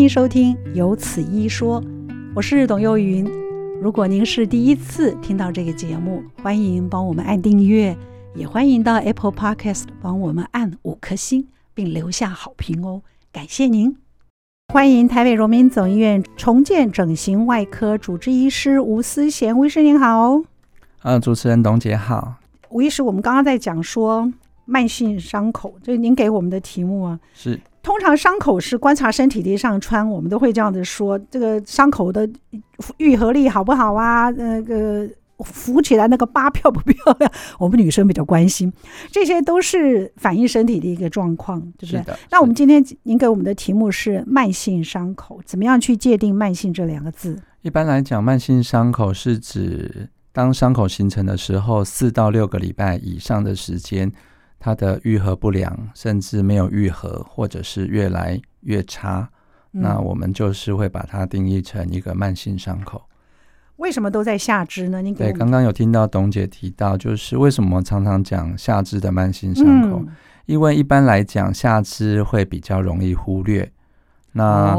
迎收听《有此一说》，我是董幼云。如果您是第一次听到这个节目，欢迎帮我们按订阅，也欢迎到 Apple Podcast 帮我们按五颗星，并留下好评哦，感谢您！欢迎台北荣民总医院重建整形外科主治医师吴思贤，吴医师您好。呃，主持人董姐好。吴医师，我们刚刚在讲说慢性伤口，就是您给我们的题目啊，是。通常伤口是观察身体的上穿，我们都会这样子说，这个伤口的愈合力好不好啊？那个浮起来那个疤漂不漂亮？我们女生比较关心，这些都是反映身体的一个状况，对不对？那我们今天您给我们的题目是慢性伤口，怎么样去界定“慢性”这两个字？一般来讲，慢性伤口是指当伤口形成的时候，四到六个礼拜以上的时间。它的愈合不良，甚至没有愈合，或者是越来越差，嗯，那我们就是会把它定义成一个慢性伤口。为什么都在下肢呢？你对，刚刚有听到董姐提到，就是为什么常常讲下肢的慢性伤口？嗯，因为一般来讲，下肢会比较容易忽略。那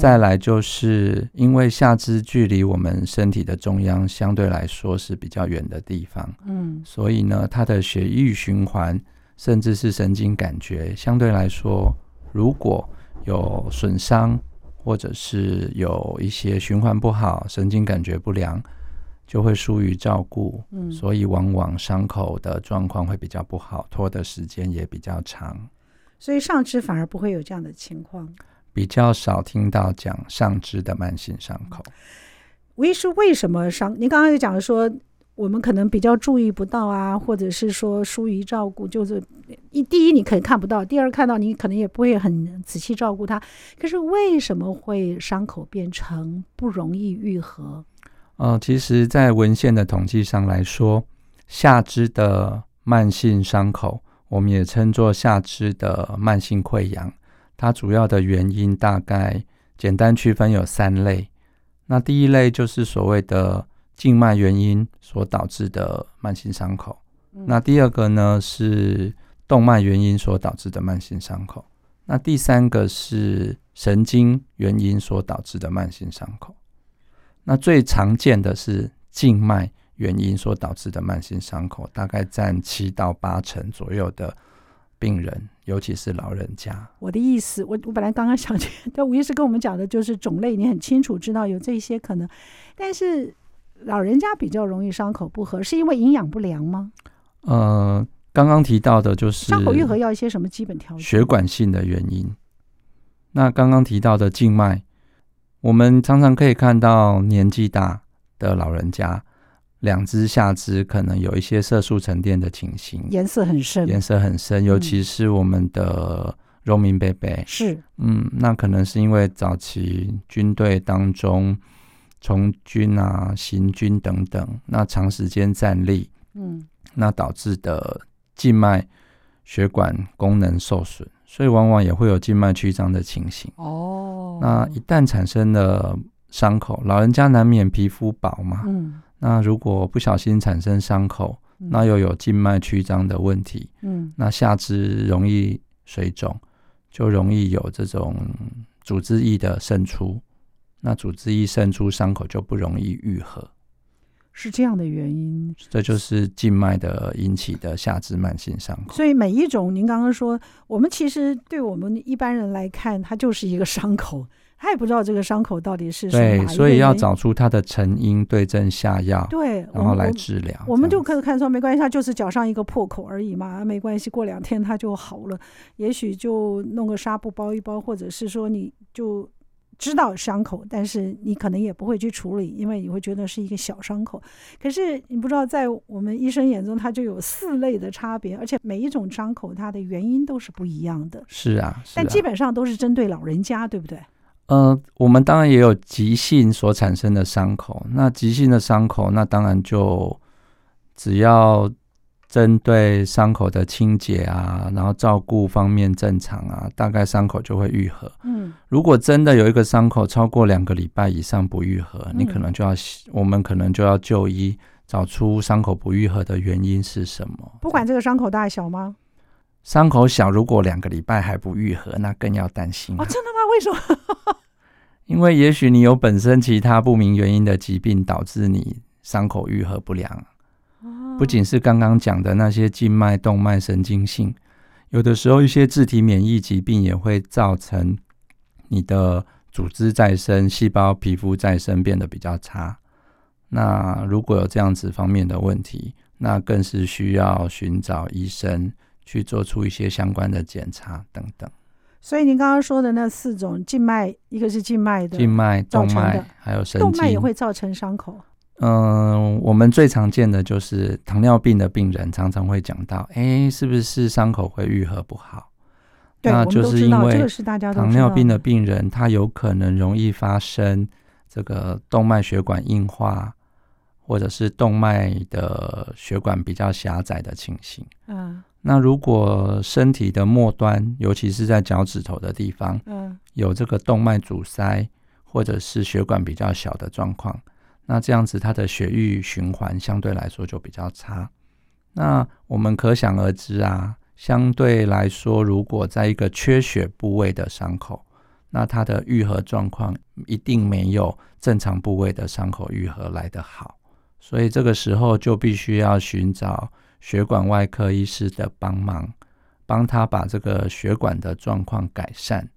再来就是因为下肢距离我们身体的中央相对来说是比较远的地方，嗯，所以呢，它的血液循环。甚至是神经感觉，相对来说，如果有损伤，或者是有一些循环不好、神经感觉不良，就会疏于照顾。嗯，所以往往伤口的状况会比较不好，拖的时间也比较长。所以上肢反而不会有这样的情况，比较少听到讲上肢的慢性伤口。吴医师，为什么伤？您刚刚就讲说。我们可能比较注意不到啊，或者是说疏于照顾，就是一第一你可能看不到，第二看到你可能也不会很仔细照顾它。可是为什么会伤口变成不容易愈合？呃，其实，在文献的统计上来说，下肢的慢性伤口，我们也称作下肢的慢性溃疡，它主要的原因大概简单区分有三类。那第一类就是所谓的。静脉原因所导致的慢性伤口，那第二个呢是动脉原因所导致的慢性伤口，那第三个是神经原因所导致的慢性伤口。那最常见的是静脉原因所导致的慢性伤口，大概占七到八成左右的病人，尤其是老人家。我的意思，我我本来刚刚想起，但吴医师跟我们讲的就是种类，你很清楚知道有这些可能，但是。老人家比较容易伤口不合，是因为营养不良吗？呃，刚刚提到的就是伤口愈合要一些什么基本条件？血管性的原因。那刚刚提到的静脉，我们常常可以看到年纪大的老人家，两只下肢可能有一些色素沉淀的情形，颜色很深，颜色很深，尤其是我们的荣民伯伯，是，嗯，那可能是因为早期军队当中。从军啊、行军等等，那长时间站立，嗯，那导致的静脉血管功能受损，所以往往也会有静脉曲张的情形。哦，那一旦产生了伤口，老人家难免皮肤薄嘛，嗯，那如果不小心产生伤口，那又有静脉曲张的问题，嗯，那下肢容易水肿，就容易有这种组织液的渗出。那组织一渗出，伤口就不容易愈合，是这样的原因。这就是静脉的引起的下肢慢性伤口。所以每一种，您刚刚说，我们其实对我们一般人来看，它就是一个伤口，他也不知道这个伤口到底是什么。对，所以要找出它的成因，对症下药，对，然后来治疗。我们就可以看说，没关系，它就是脚上一个破口而已嘛，没关系，过两天它就好了。也许就弄个纱布包一包，或者是说你就。知道伤口，但是你可能也不会去处理，因为你会觉得是一个小伤口。可是你不知道，在我们医生眼中，它就有四类的差别，而且每一种伤口它的原因都是不一样的。是啊，是啊，但基本上都是针对老人家，对不对？呃，我们当然也有急性所产生的伤口。那急性的伤口，那当然就只要。针对伤口的清洁啊，然后照顾方面正常啊，大概伤口就会愈合。嗯，如果真的有一个伤口超过两个礼拜以上不愈合，嗯，你可能就要，我们可能就要就医，找出伤口不愈合的原因是什么。不管这个伤口大小吗？伤口小，如果两个礼拜还不愈合，那更要担心。哦，真的吗？为什么？因为也许你有本身其他不明原因的疾病，导致你伤口愈合不良。不仅是刚刚讲的那些静脉、动脉、神经性，有的时候一些自体免疫疾病也会造成你的组织再生、细胞、皮肤再生变得比较差。那如果有这样子方面的问题，那更是需要寻找医生去做出一些相关的检查等等。所以您刚刚说的那四种静脉，一个是静脉的，静脉、动脉还有神经，动脉也会造成伤口。嗯、呃，我们最常见的就是糖尿病的病人常常会讲到，哎，是不是伤口会愈合不好？对，那就是因为糖尿病的病人，他有可能容易发生这个动脉血管硬化。或者是动脉的血管比较狭窄的情形。嗯，那如果身体的末端，尤其是在脚趾头的地方，嗯，有这个动脉阻塞，或者是血管比较小的状况，那这样子它的血液循环相对来说就比较差。那我们可想而知啊，相对来说，如果在一个缺血部位的伤口，那它的愈合状况一定没有正常部位的伤口愈合来得好。所以这个时候就必须要寻找血管外科医师的帮忙，帮他把这个血管的状况改善，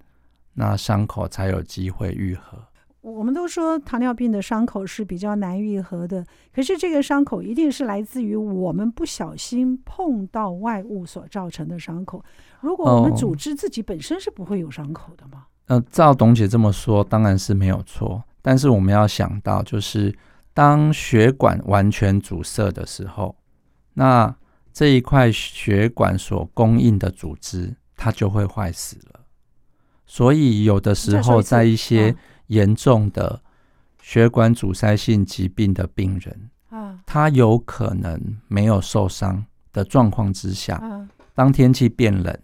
那伤口才有机会愈合。我们都说糖尿病的伤口是比较难愈合的，可是这个伤口一定是来自于我们不小心碰到外物所造成的伤口。如果我们组织自己本身是不会有伤口的吗？呃，照董姐这么说，当然是没有错。但是我们要想到就是。当血管完全阻塞的时候，那这一块血管所供应的组织，它就会坏死了。所以有的时候，在一些严重的血管阻塞性疾病的病人，啊他有可能没有受伤的状况之下，当天气变冷，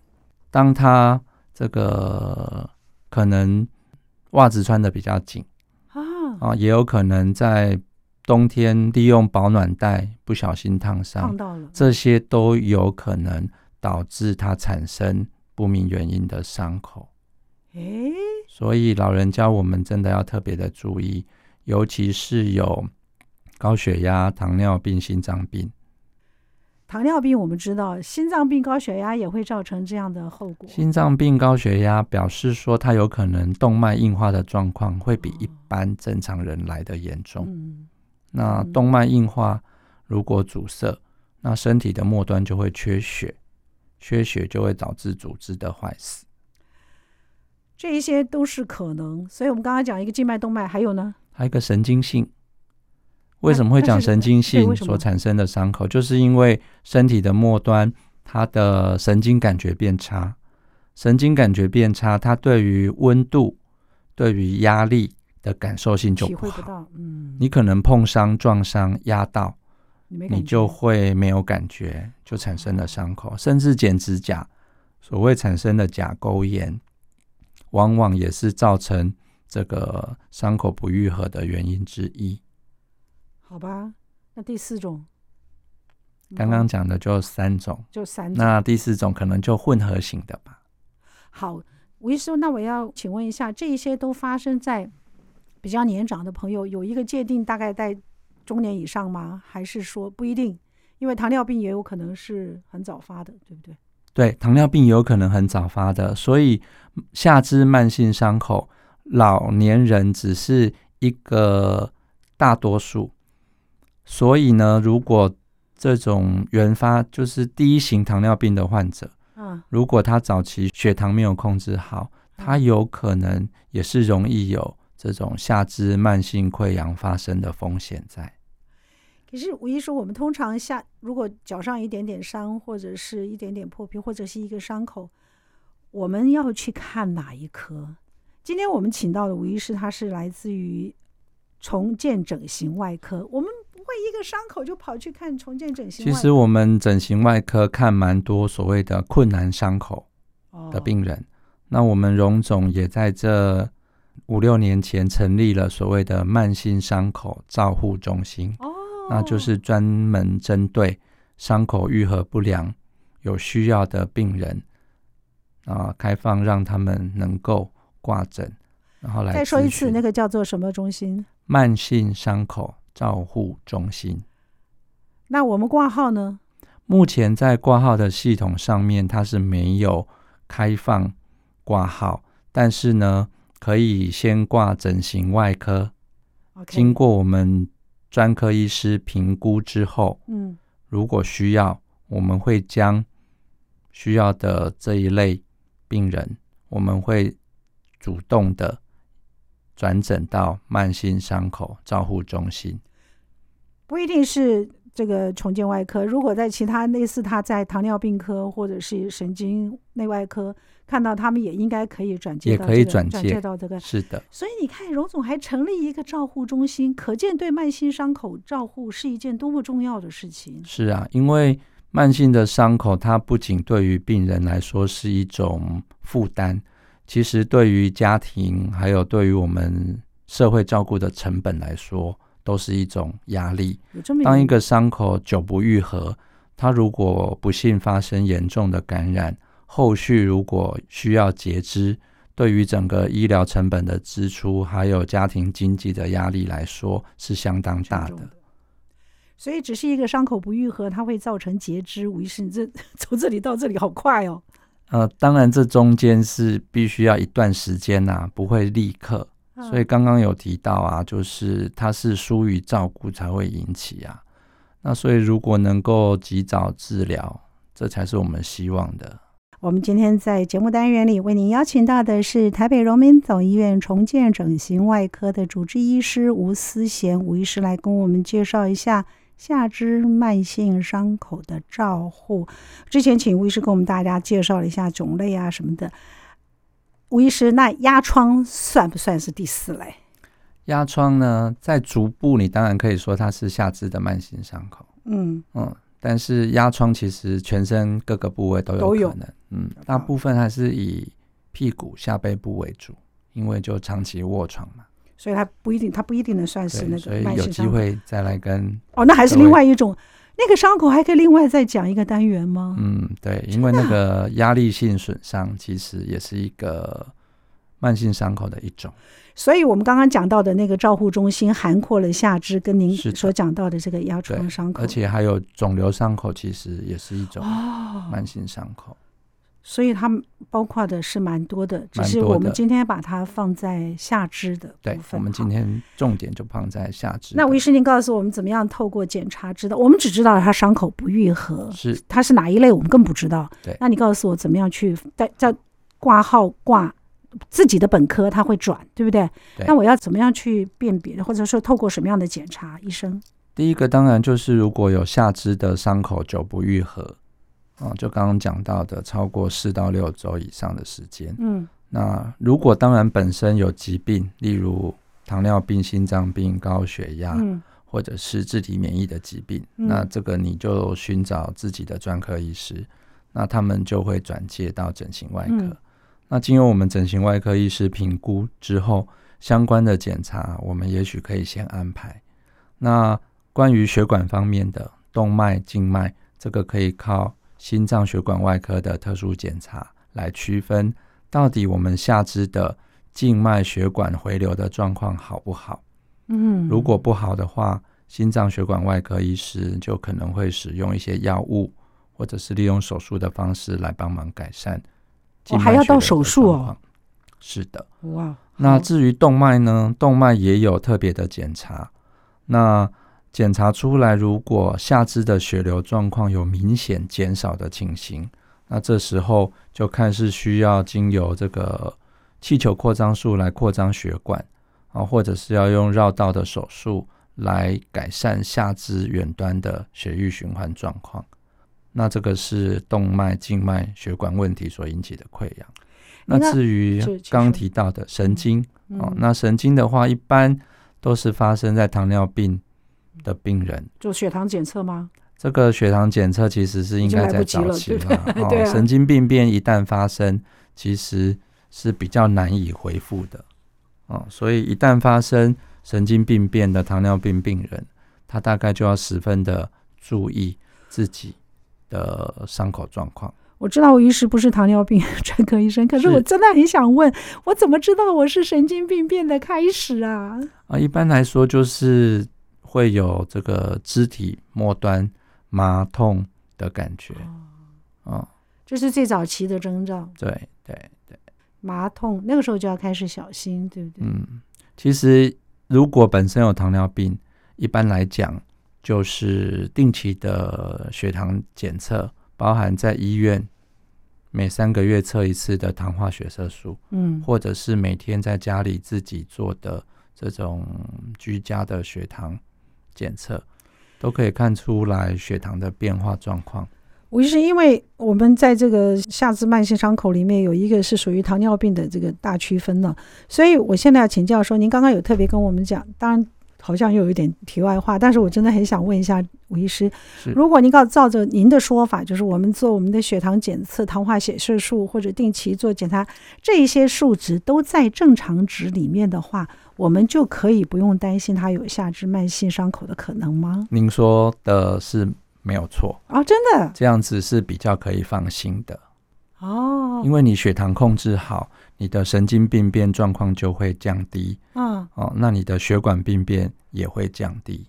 当他这个可能袜子穿的比较紧啊，也有可能在。冬天利用保暖袋不小心烫伤，这些都有可能导致他产生不明原因的伤口。诶，所以老人家我们真的要特别的注意，尤其是有高血压、糖尿病、心脏病。糖尿病我们知道，心脏病、高血压也会造成这样的后果。心脏病、高血压表示说，它有可能动脉硬化的状况会比一般正常人来的严重。嗯那动脉硬化如果阻塞，那身体的末端就会缺血，缺血就会导致组织的坏死。这一些都是可能，所以我们刚刚讲一个静脉动脉，还有呢？还有一个神经性。为什么会讲神经性所产生的伤口？就是因为身体的末端，它的神经感觉变差，神经感觉变差，它对于温度、对于压力。的感受性就不好，嗯，你可能碰伤、撞伤、压到，你就会没有感觉，就产生了伤口，甚至剪指甲，所谓产生的甲沟炎，往往也是造成这个伤口不愈合的原因之一。好吧，那第四种，刚刚讲的就三种，就三种，那第四种可能就混合型的吧。好，吴医师，那我要请问一下，这一些都发生在比较年长的朋友有一个界定，大概在中年以上吗？还是说不一定？因为糖尿病也有可能是很早发的，对不对？对，糖尿病有可能很早发的，所以下肢慢性伤口，老年人只是一个大多数。所以呢，如果这种原发就是第一型糖尿病的患者，嗯，如果他早期血糖没有控制好，他有可能也是容易有。这种下肢慢性溃疡发生的风险在。可是吴医师，我们通常下如果脚上一点点伤，或者是一点点破皮，或者是一个伤口，我们要去看哪一科？今天我们请到的吴医师，他是来自于重建整形外科。我们不会一个伤口就跑去看重建整形外科。其实我们整形外科看蛮多所谓的困难伤口的病人。哦、那我们荣总也在这。五六年前成立了所谓的慢性伤口照护中心，哦，那就是专门针对伤口愈合不良、有需要的病人啊，开放让他们能够挂诊。然后来再说一次，那个叫做什么中心？慢性伤口照护中心。那我们挂号呢？目前在挂号的系统上面，它是没有开放挂号，但是呢，可以先挂整形外科。经过我们专科医师评估之后，嗯，如果需要，我们会将需要的这一类病人，我们会主动的转诊到慢性伤口照护中心。不一定是。这个重建外科，如果在其他类似他在糖尿病科或者是神经内外科看到，他们也应该可以转接到、这个，也可以转介，转介到这个。是的。所以你看，荣总还成立一个照护中心，可见对慢性伤口照护是一件多么重要的事情。是啊，因为慢性的伤口，它不仅对于病人来说是一种负担，其实对于家庭还有对于我们社会照顾的成本来说。都是一种压力。当一个伤口久不愈合，它如果不幸发生严重的感染，后续如果需要截肢，对于整个医疗成本的支出，还有家庭经济的压力来说，是相当大的。所以，只是一个伤口不愈合，它会造成截肢。吴医师，你这 从这里到这里好快哦。呃，当然，这中间是必须要一段时间呐、啊，不会立刻。所以刚刚有提到啊，就是它是疏于照顾才会引起啊。那所以如果能够及早治疗，这才是我们希望的。我们今天在节目单元里为您邀请到的是台北荣民总医院重建整形外科的主治医师吴思贤吴医师来跟我们介绍一下下肢慢性伤口的照护。之前请吴医师跟我们大家介绍了一下种类啊什么的。吴医师，那压疮算不算是第四类？压疮呢，在足部，你当然可以说它是下肢的慢性伤口。嗯嗯，但是压疮其实全身各个部位都有可能。嗯，大部分还是以屁股下背部为主，因为就长期卧床嘛。所以它不一定，它不一定能算是那个慢性伤口。所以有机会再来跟哦，那还是另外一种。那个伤口还可以另外再讲一个单元吗？嗯，对，因为那个压力性损伤其实也是一个慢性伤口的一种。所以我们刚刚讲到的那个照护中心涵括了下肢，跟您所讲到的这个压疮伤口，而且还有肿瘤伤口，其实也是一种慢性伤口。哦所以它包括的是蛮多的，只是我们今天把它放在下肢的部分。对，我们今天重点就放在下肢。那吴医师，您告诉我们怎么样透过检查知道？我们只知道他伤口不愈合，是他是哪一类，我们更不知道。对，那你告诉我怎么样去在在挂号挂自己的本科，他会转，对不对？对。那我要怎么样去辨别，或者说透过什么样的检查？医生，第一个当然就是如果有下肢的伤口久不愈合。啊，就刚刚讲到的，超过四到六周以上的时间。嗯，那如果当然本身有疾病，例如糖尿病、心脏病、高血压，嗯，或者是自体免疫的疾病，嗯，那这个你就寻找自己的专科医师，那他们就会转介到整形外科。嗯，那经由我们整形外科医师评估之后，相关的检查我们也许可以先安排。那关于血管方面的动脉、静脉，这个可以靠。心脏血管外科的特殊检查来区分，到底我们下肢的静脉血管回流的状况好不好？嗯，如果不好的话，心脏血管外科医师就可能会使用一些药物，或者是利用手术的方式来帮忙改善。哦，还要到手术哦？是的。哇，那至于动脉呢？动脉也有特别的检查。那检查出来，如果下肢的血流状况有明显减少的情形，那这时候就看是需要经由这个气球扩张术来扩张血管啊，或者是要用绕道的手术来改善下肢远端的血液循环状况。那这个是动脉、静脉血管问题所引起的溃疡。那至于刚提到的神经啊，那神经的话，一般都是发生在糖尿病的病人做血糖检测吗？这个血糖检测其实是应该在早期了，了对对、啊哦、神经病变一旦发生，其实是比较难以恢复的，哦，所以一旦发生神经病变的糖尿病病人，他大概就要十分的注意自己的伤口状况。我知道我医师不是糖尿病 专科医生，可是我真的很想问，我怎么知道我是神经病变的开始啊？啊，一般来说就是会有这个肢体末端麻痛的感觉，哦，哦，这是最早期的征兆。对对对，麻痛那个时候就要开始小心，对不对？嗯，其实如果本身有糖尿病，一般来讲就是定期的血糖检测。包含在医院每三个月测一次的糖化血色素，嗯，或者是每天在家里自己做的这种居家的血糖检测，都可以看出来血糖的变化状况。吴医师，因为我们在这个下肢慢性伤口里面有一个是属于糖尿病的这个大区分了，所以我现在要请教说，您刚刚有特别跟我们讲，当然。好像又有一点题外话，但是我真的很想问一下吴医师，如果您告照着您的说法，就是我们做我们的血糖检测、糖化血色素或者定期做检查，这一些数值都在正常值里面的话，我们就可以不用担心他有下肢慢性伤口的可能吗？您说的是没有错啊，真的，这样子是比较可以放心的哦，因为你血糖控制好。你的神经病变状况就会降低，嗯，哦，那你的血管病变也会降低，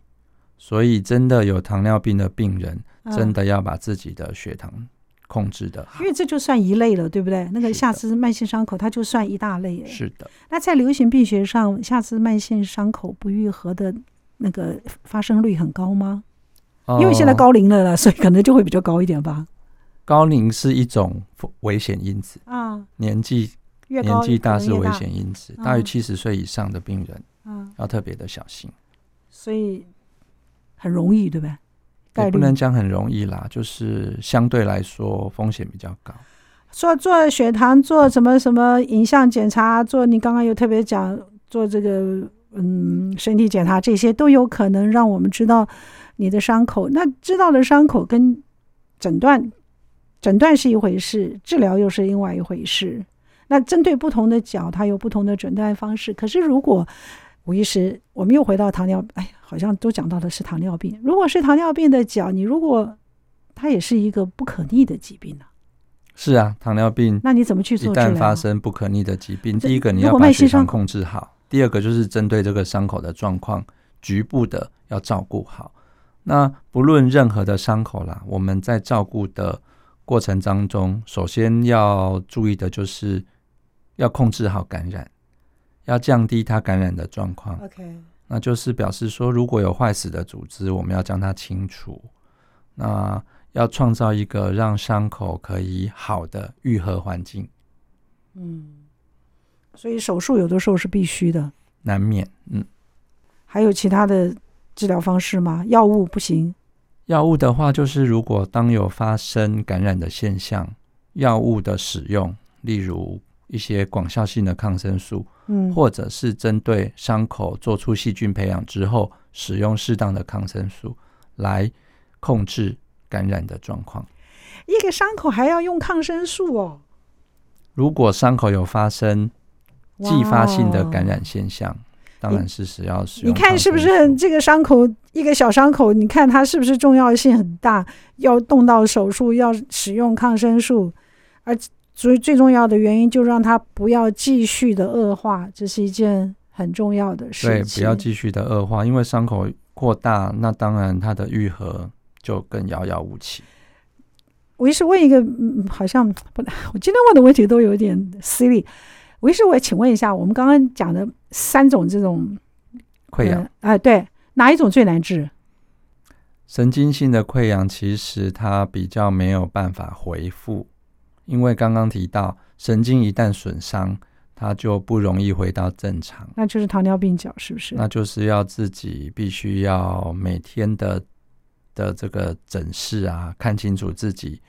所以真的有糖尿病的病人，真的要把自己的血糖控制的，因为这就算一类了，对不对？那个下肢慢性伤口，它就算一大类。是的。那在流行病学上，下肢慢性伤口不愈合的那个发生率很高吗？因为现在高龄了啦，所以可能就会比较高一点吧。高龄是一种危险因子啊，年纪。年纪大是危险因子，大于七十岁以上的病人，嗯，要特别的小心。所以很容易，对不对？也不能讲很容易啦，就是相对来说风险比较高。做做血糖，做什么什么影像检查，做你刚刚有特别讲做这个嗯身体检查，这些都有可能让我们知道你的伤口。那知道的伤口跟诊断，诊断是一回事，治疗又是另外一回事。那针对不同的脚，它有不同的诊断方式。可是，如果吴医师，我们又回到糖尿，哎，好像都讲到的是糖尿病。如果是糖尿病的脚，你如果它也是一个不可逆的疾病呢？是啊，糖尿病。那你怎么去做？一旦发生不可逆的疾病，第一个你要把血糖控制好，第二个就是针对这个伤口的状况，局部的要照顾好。那不论任何的伤口啦，我们在照顾的过程当中，首先要注意的就是。要控制好感染，要降低它感染的状况。OK，那就是表示说，如果有坏死的组织，我们要将它清除。那要创造一个让伤口可以好的愈合环境。嗯，所以手术有的时候是必须的，难免。嗯，还有其他的治疗方式吗？药物不行。药物的话，就是如果当有发生感染的现象，药物的使用，例如。一些广效性的抗生素，嗯，或者是针对伤口做出细菌培养之后，使用适当的抗生素来控制感染的状况。一个伤口还要用抗生素哦？如果伤口有发生继发性的感染现象，当然是需要使用。你看是不是这个伤口一个小伤口？你看它是不是重要性很大？要动到手术，要使用抗生素，而。所以最重要的原因，就让它不要继续的恶化，这是一件很重要的事情。对，不要继续的恶化，因为伤口扩大，那当然它的愈合就更遥遥无期。我也是问一个，嗯，好像不，我今天问的问题都有点 silly。我也是，我也请问一下，我们刚刚讲的三种这种溃疡，哎、呃呃，对，哪一种最难治？神经性的溃疡其实它比较没有办法恢复。因为刚刚提到，神经一旦损伤，它就不容易回到正常。那就是糖尿病脚，是不是？那就是要自己必须要每天的的这个诊视啊，看清楚自己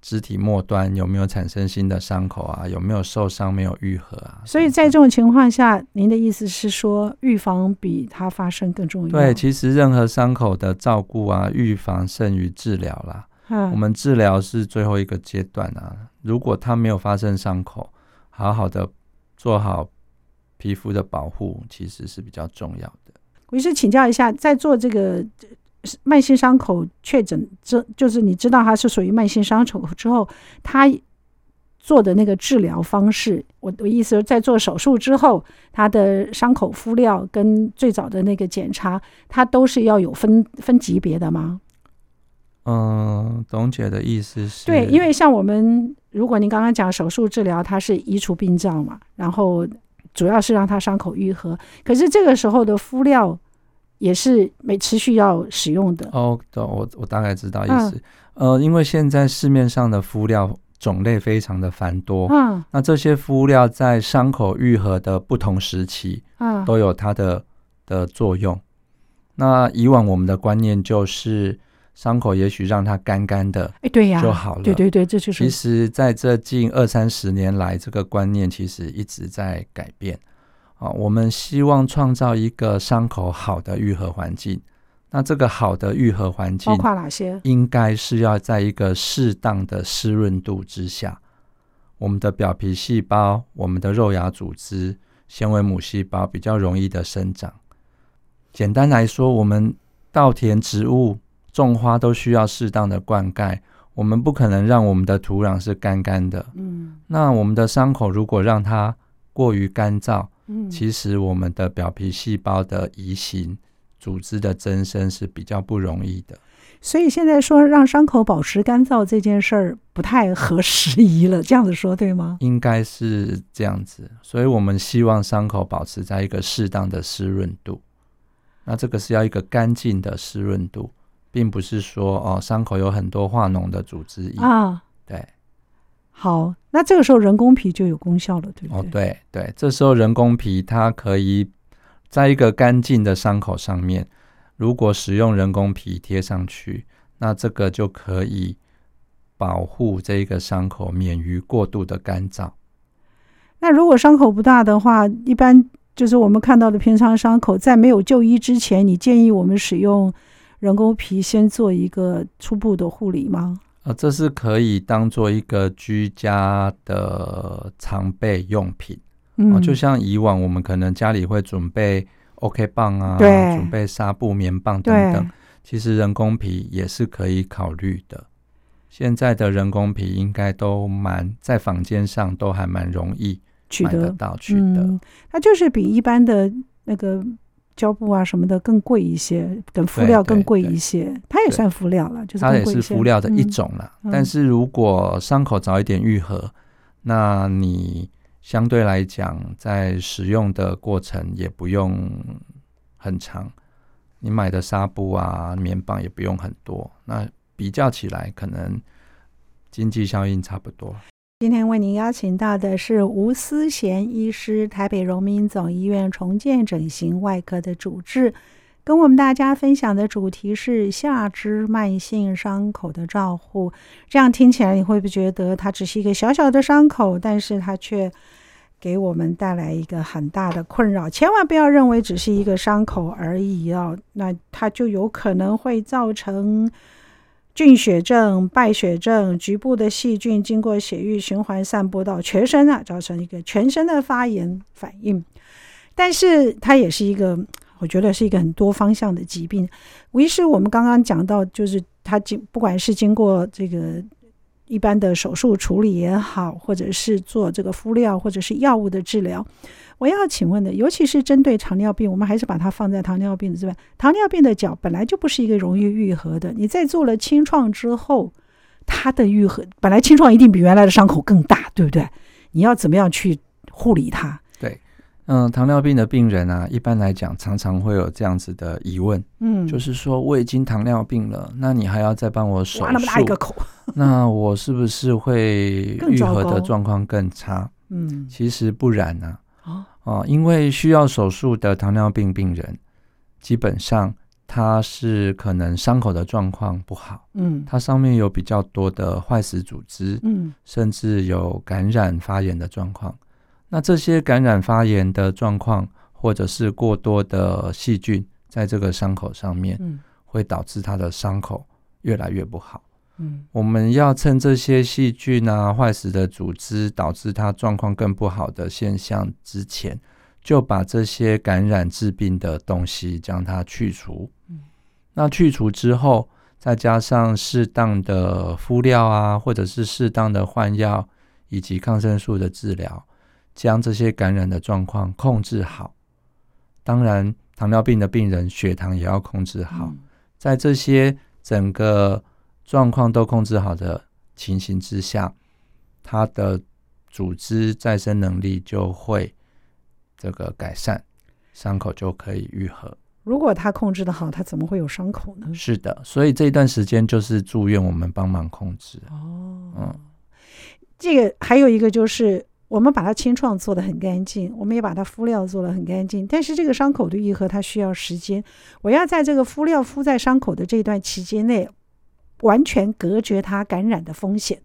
肢体末端有没有产生新的伤口啊，有没有受伤没有愈合啊。所以在这种情况下，您的意思是说，预防比它发生更重要？对，其实任何伤口的照顾啊，预防胜于治疗啦。我们治疗是最后一个阶段啊。如果它没有发生伤口，好好的做好皮肤的保护，其实是比较重要的。我是请教一下，在做这个慢性伤口确诊，这就是你知道它是属于慢性伤口之后，他做的那个治疗方式，我的意思是，在做手术之后，他的伤口敷料跟最早的那个检查，它都是要有分分级别的吗？嗯，董姐的意思是，对，因为像我们，如果您刚刚讲手术治疗，它是移除病灶嘛，然后主要是让它伤口愈合。可是这个时候的敷料也是每持续要使用的。哦，懂，我我大概知道意思。嗯、呃，因为现在市面上的敷料种类非常的繁多，嗯，那这些敷料在伤口愈合的不同时期，嗯，都有它的的作用。那以往我们的观念就是。伤口也许让它干干的，哎，对呀，就好了。对对对，这就是。其实，在这近二三十年来，这个观念其实一直在改变。啊，我们希望创造一个伤口好的愈合环境。那这个好的愈合环境包括哪些？应该是要在一个适当的湿润度之下，我们的表皮细胞、我们的肉芽组织、纤维母细胞比较容易的生长。简单来说，我们稻田植物。种花都需要适当的灌溉，我们不可能让我们的土壤是干干的。嗯，那我们的伤口如果让它过于干燥，嗯，其实我们的表皮细胞的移行、组织的增生是比较不容易的。所以现在说让伤口保持干燥这件事儿不太合时宜了，这样子说对吗？应该是这样子，所以我们希望伤口保持在一个适当的湿润度。那这个是要一个干净的湿润度。并不是说哦，伤口有很多化脓的组织液啊。对，好，那这个时候人工皮就有功效了，对不对？哦，对对，这时候人工皮它可以在一个干净的伤口上面，如果使用人工皮贴上去，那这个就可以保护这一个伤口免于过度的干燥。那如果伤口不大的话，一般就是我们看到的平常伤口，在没有就医之前，你建议我们使用。人工皮先做一个初步的护理吗？呃，这是可以当做一个居家的常备用品。嗯，就像以往我们可能家里会准备 OK 棒啊，对，准备纱布、棉棒等等。其实人工皮也是可以考虑的。现在的人工皮应该都蛮在房间上都还蛮容易买得到取得。嗯，它就是比一般的那个。胶布啊什么的更贵一些，等敷料更贵一些，它也算敷料了，就是它也是敷料的一种了。嗯、但是如果伤口早一点愈合，嗯、那你相对来讲在使用的过程也不用很长，你买的纱布啊、棉棒也不用很多，那比较起来可能经济效应差不多。今天为您邀请到的是吴思贤医师，台北荣民总医院重建整形外科的主治，跟我们大家分享的主题是下肢慢性伤口的照护。这样听起来，你会不会觉得它只是一个小小的伤口，但是它却给我们带来一个很大的困扰？千万不要认为只是一个伤口而已哦，那它就有可能会造成。菌血症、败血症，局部的细菌经过血液循环散播到全身啊，造成一个全身的发炎反应。但是它也是一个，我觉得是一个很多方向的疾病。于是，我们刚刚讲到，就是它经不管是经过这个一般的手术处理也好，或者是做这个敷料或者是药物的治疗。我要请问的，尤其是针对糖尿病，我们还是把它放在糖尿病的这边。糖尿病的脚本来就不是一个容易愈合的，你在做了清创之后，它的愈合本来清创一定比原来的伤口更大，对不对？你要怎么样去护理它？对，嗯，糖尿病的病人啊，一般来讲常常会有这样子的疑问，嗯，就是说我已经糖尿病了，那你还要再帮我手术，那么大一个口，那我是不是会 愈合的状况更差？嗯，其实不然呢、啊。哦，因为需要手术的糖尿病病人，基本上他是可能伤口的状况不好，嗯，它上面有比较多的坏死组织，嗯，甚至有感染发炎的状况。那这些感染发炎的状况，或者是过多的细菌在这个伤口上面，嗯，会导致它的伤口越来越不好。嗯，我们要趁这些细菌啊、坏死的组织导致它状况更不好的现象之前，就把这些感染致病的东西将它去除。嗯，那去除之后，再加上适当的敷料啊，或者是适当的换药以及抗生素的治疗，将这些感染的状况控制好。当然，糖尿病的病人血糖也要控制好。嗯、在这些整个状况都控制好的情形之下，他的组织再生能力就会这个改善，伤口就可以愈合。如果他控制的好，他怎么会有伤口呢？是的，所以这一段时间就是住院，我们帮忙控制。哦，嗯，这个还有一个就是，我们把它清创做得很干净，我们也把它敷料做得很干净。但是这个伤口的愈合，它需要时间。我要在这个敷料敷在伤口的这段期间内，完全隔绝它感染的风险，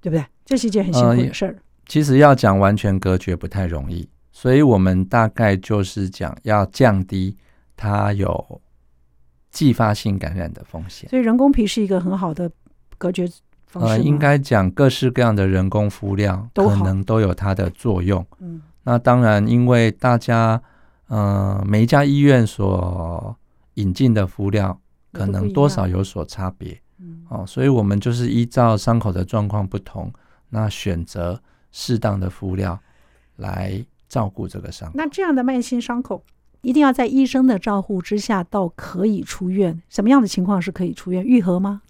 对不对？这是一件很辛苦的事儿。呃，其实要讲完全隔绝不太容易，所以我们大概就是讲要降低。它有继发性感染的风险，所以人工皮是一个很好的隔绝方式。呃，应该讲各式各样的人工敷料可能都有它的作用。嗯，那当然，因为大家呃每一家医院所引进的敷料可能多少有所差别。嗯，哦，所以我们就是依照伤口的状况不同，那选择适当的敷料来照顾这个伤口。那这样的慢性伤口。一定要在医生的照护之下，到可以出院。什么样的情况是可以出院愈合吗？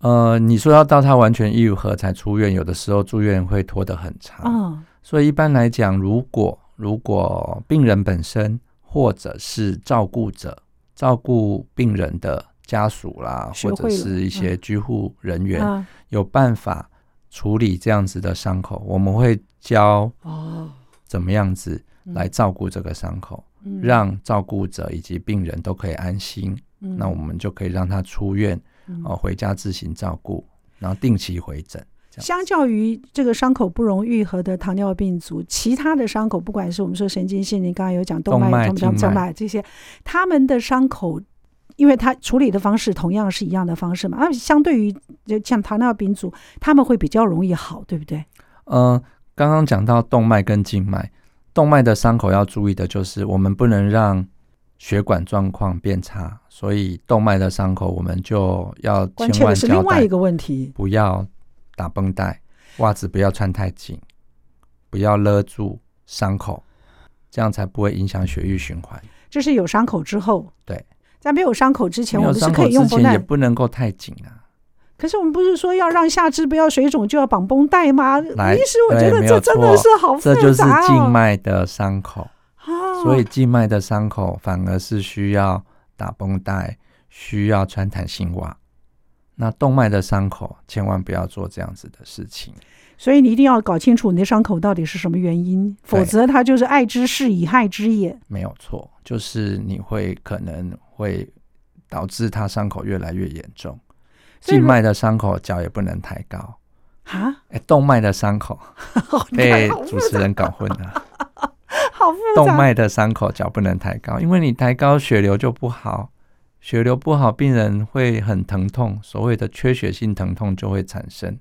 呃，你说要到他完全愈合才出院，有的时候住院会拖得很长。哦，所以一般来讲，如果如果病人本身或者是照顾者、照顾病人的家属啦，或者是一些居护人员、嗯、有办法处理这样子的伤口，我们会教哦怎么样子来照顾这个伤口。让照顾者以及病人都可以安心，嗯、那我们就可以让他出院，嗯、回家自行照顾，然后定期回诊。相较于这个伤口不容愈合的糖尿病足，其他的伤口，不管是我们说神经性，你刚刚有讲动脉、动脉这些，他们的伤口，因为他处理的方式同样是一样的方式嘛，那相对于就像糖尿病足，他们会比较容易好，对不对？嗯、呃，刚刚讲到动脉跟静脉。动脉的伤口要注意的就是，我们不能让血管状况变差，所以动脉的伤口我们就要千万交代，是另外一个问题，不要打绷带，袜子不要穿太紧，不要勒住伤口，这样才不会影响血液循环。这是有伤口之后，对，在没有伤口之前，我们是可以用绷带，也不能够太紧啊。可是我们不是说要让下肢不要水肿就要绑绷带吗？来，医师，我觉得这真的是好复杂哦。这就是静脉的伤口，所以静脉的伤口反而是需要打绷带，需要穿弹性袜。那动脉的伤口千万不要做这样子的事情。所以你一定要搞清楚你的伤口到底是什么原因，否则它就是爱之深以害之也。没有错，就是你会可能会导致它伤口越来越严重。静脉的伤口，脚也不能抬高啊！哎、欸，动脉的伤口 被主持人搞混了，好复杂。动脉的伤口，脚不能抬高，因为你抬高，血流就不好，血流不好，病人会很疼痛，所谓的缺血性疼痛就会产生。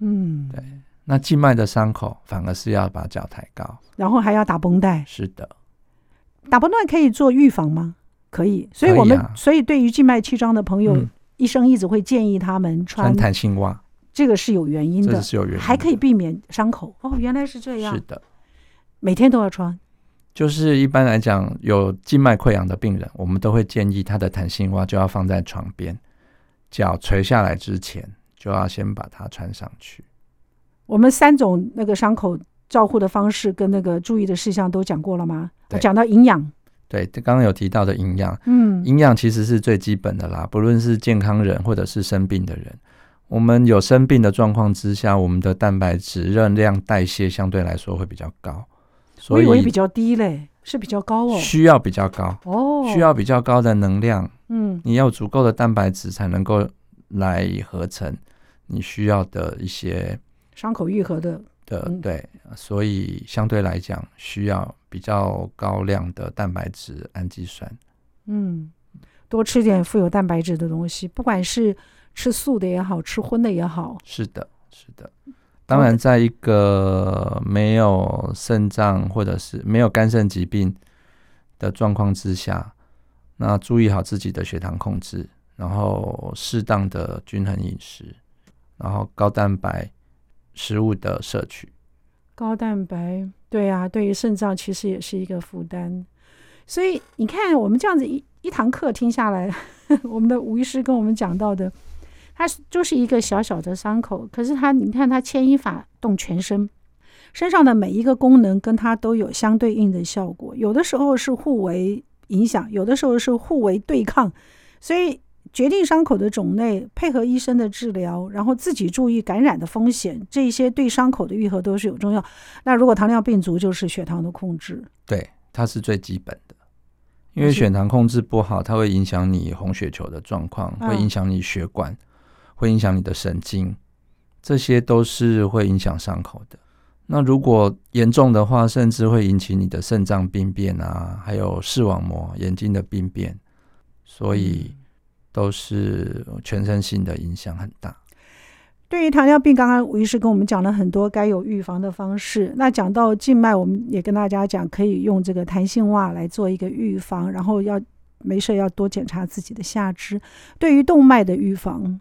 嗯，对。那静脉的伤口，反而是要把脚抬高，然后还要打绷带。是的，打绷带可以做预防吗？可以。所以我们，啊、所以对于静脉曲张的朋友。嗯医生一直会建议他们穿弹性袜，这个是有原因的，这是有原因的，还可以避免伤口。哦，原来是这样。是的，每天都要穿。就是一般来讲，有静脉溃疡的病人，我们都会建议他的弹性袜就要放在床边，脚垂下来之前就要先把它穿上去。我们三种那个伤口照护的方式跟那个注意的事项都讲过了吗？讲到营养。对，刚刚有提到的营养，嗯，营养其实是最基本的啦。不论是健康人或者是生病的人，我们有生病的状况之下，我们的蛋白质热量代谢相对来说会比较高，所以我以为比较低嘞，是比较高哦，需要比较高哦，需要比较高的能量，嗯，你要足够的蛋白质才能够来合成你需要的一些伤口愈合的。的对，所以相对来讲需要比较高量的蛋白质、氨基酸。嗯，多吃点富有蛋白质的东西，不管是吃素的也好，吃荤的也好。是的，是的。当然，在一个没有肾脏或者是没有肝肾疾病的状况之下，那注意好自己的血糖控制，然后适当的均衡饮食，然后高蛋白食物的摄取。高蛋白，对啊，对于肾脏其实也是一个负担。所以你看，我们这样子一一堂课听下来，我们的吴医师跟我们讲到的，它就是一个小小的伤口，可是它，你看它牵一发动全身，身上的每一个功能跟它都有相对应的效果，有的时候是互为影响，有的时候是互为对抗，所以决定伤口的种类，配合医生的治疗，然后自己注意感染的风险，这些对伤口的愈合都是有重要。那如果糖尿病足，就是血糖的控制，对，它是最基本的。因为血糖控制不好，它会影响你红血球的状况，会影响你血管，会影响你的神经，这些都是会影响伤口的。那如果严重的话，甚至会引起你的肾脏病变啊，还有视网膜、眼睛的病变，所以都是全身性的影响很大。对于糖尿病，刚刚吴医师跟我们讲了很多该有预防的方式。那讲到静脉，我们也跟大家讲，可以用这个弹性袜来做一个预防，然后要没事要多检查自己的下肢。对于动脉的预防，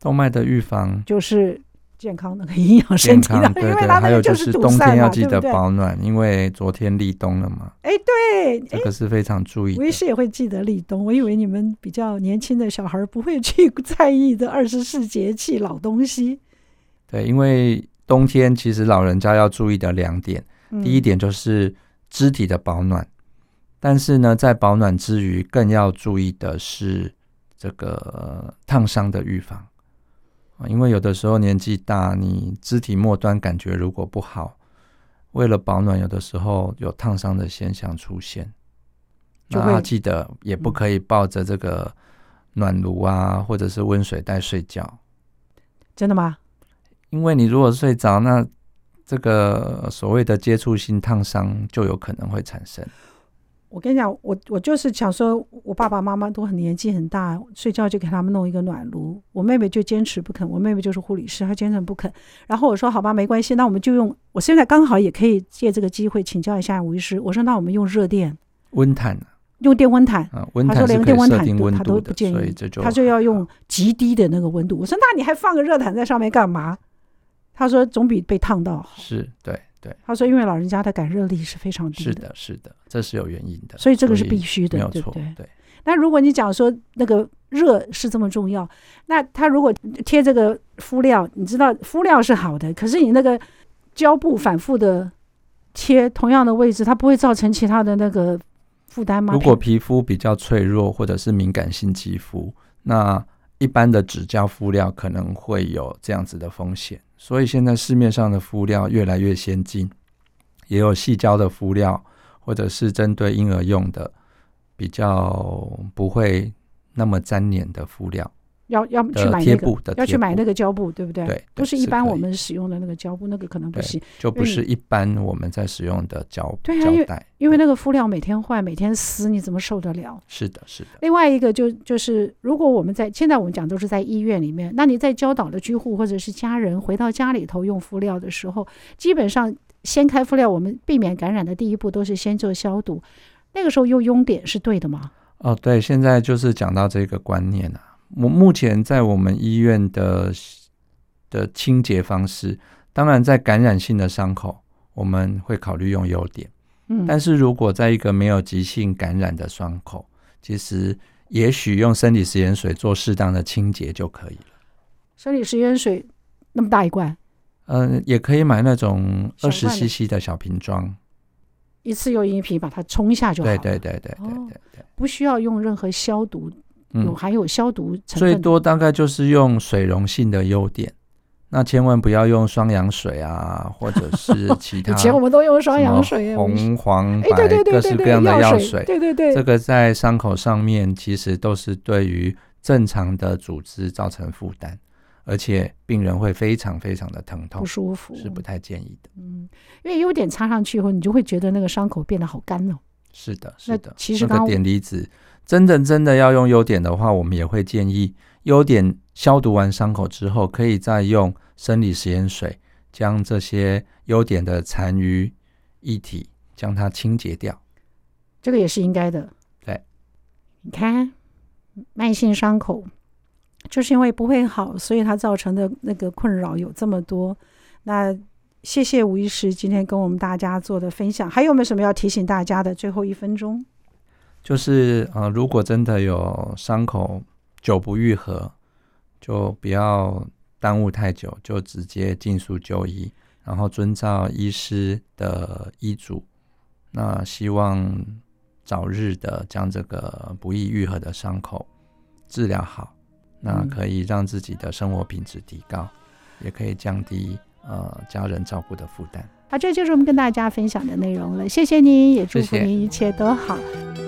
动脉的预防就是。健康的营养身体的，对对，还有就是冬天要记得保暖，因为昨天立冬了嘛。哎，对，这个是非常注意。我也是也会记得立冬，我以为你们比较年轻的小孩不会去在意这 二十四节气老东西。对，因为冬天其实老人家要注意的两点，第一点就是肢体的保暖，但是呢，在保暖之余，更要注意的是这个烫伤的预防。因为有的时候年纪大，你肢体末端感觉如果不好，为了保暖，有的时候有烫伤的现象出现。那要记得也不可以抱着这个暖炉啊，或者是温水袋睡觉。真的吗？因为你如果睡着，那这个所谓的接触性烫伤就有可能会产生。我跟你讲，我我就是想说，我爸爸妈妈都很年纪很大，睡觉就给他们弄一个暖炉。我妹妹就坚持不肯，我妹妹就是护理师，她坚持不肯。然后我说好吧，没关系，那我们就用。我现在刚好也可以借这个机会请教一下吴医师。我说那我们用热电温毯，用电温毯。啊，他说连电温毯都他都不建议，他就要用极低的那个温度。我说那你还放个热毯在上面干嘛？他说总比被烫到好。是对。对，他说，因为老人家的感热力是非常低的。是的，是的，这是有原因的，所以这个是必须的，没有错，对不对？对。那如果你讲说那个热是这么重要，那他如果贴这个敷料，你知道敷料是好的，可是你那个胶布反复的贴同样的位置，它不会造成其他的那个负担吗？如果皮肤比较脆弱或者是敏感性肌肤，那一般的纸胶敷料可能会有这样子的风险。所以现在市面上的敷料越来越先进，也有细胶的敷料，或者是针对婴儿用的，比较不会那么粘黏的敷料。要要去买那个，要去买那个胶布，对不对？对，不是一般我们使用的那个胶布，那个可能不行，就不是一般我们在使用的胶对啊，因为，因为那个敷料每天换，每天撕，你怎么受得了？是的，是的。另外一个就就是，如果我们在现在我们讲都是在医院里面，那你在教导的居户或者是家人回到家里头用敷料的时候，基本上掀开敷料，我们避免感染的第一步都是先做消毒。那个时候用用碘是对的吗？哦，对，现在就是讲到这个观念啊。我目前在我们医院的的清洁方式，当然在感染性的伤口，我们会考虑用优点。嗯，但是如果在一个没有急性感染的伤口，其实也许用生理食盐水做适当的清洁就可以了。生理食盐水那么大一罐？嗯，也可以买那种二十 CC 的小瓶装，一次用一瓶把它冲一下就好了。对对对对对对对，对，不需要用任何消毒。有还有消毒成分，最多大概就是用水溶性的优点，那千万不要用双氧水啊，或者是其他。以前我们都用双氧水，红黄白各式各样的药水，对对对，这个在伤口上面其实都是对于正常的组织造成负担，而且病人会非常非常的疼痛，不舒服，是不太建议的。嗯，因为优点擦上去以后，你就会觉得那个伤口变得好干哦。是的，是的，其实那个碘离子。真的真的要用优点的话，我们也会建议优点消毒完伤口之后，可以再用生理食盐水将这些优点的残余液体将它清洁掉。这个也是应该的。对，你看，慢性伤口就是因为不会好，所以它造成的那个困扰有这么多。那谢谢吴医师今天跟我们大家做的分享，还有没有什么要提醒大家的？最后一分钟，就是呃，如果真的有伤口久不愈合，就不要耽误太久，就直接尽速就医，然后遵照医师的医嘱。那希望早日的将这个不易愈合的伤口治疗好，那可以让自己的生活品质提高，嗯、也可以降低呃家人照顾的负担。好，这就是我们跟大家分享的内容了。谢谢您，也祝福您一切都好。谢谢。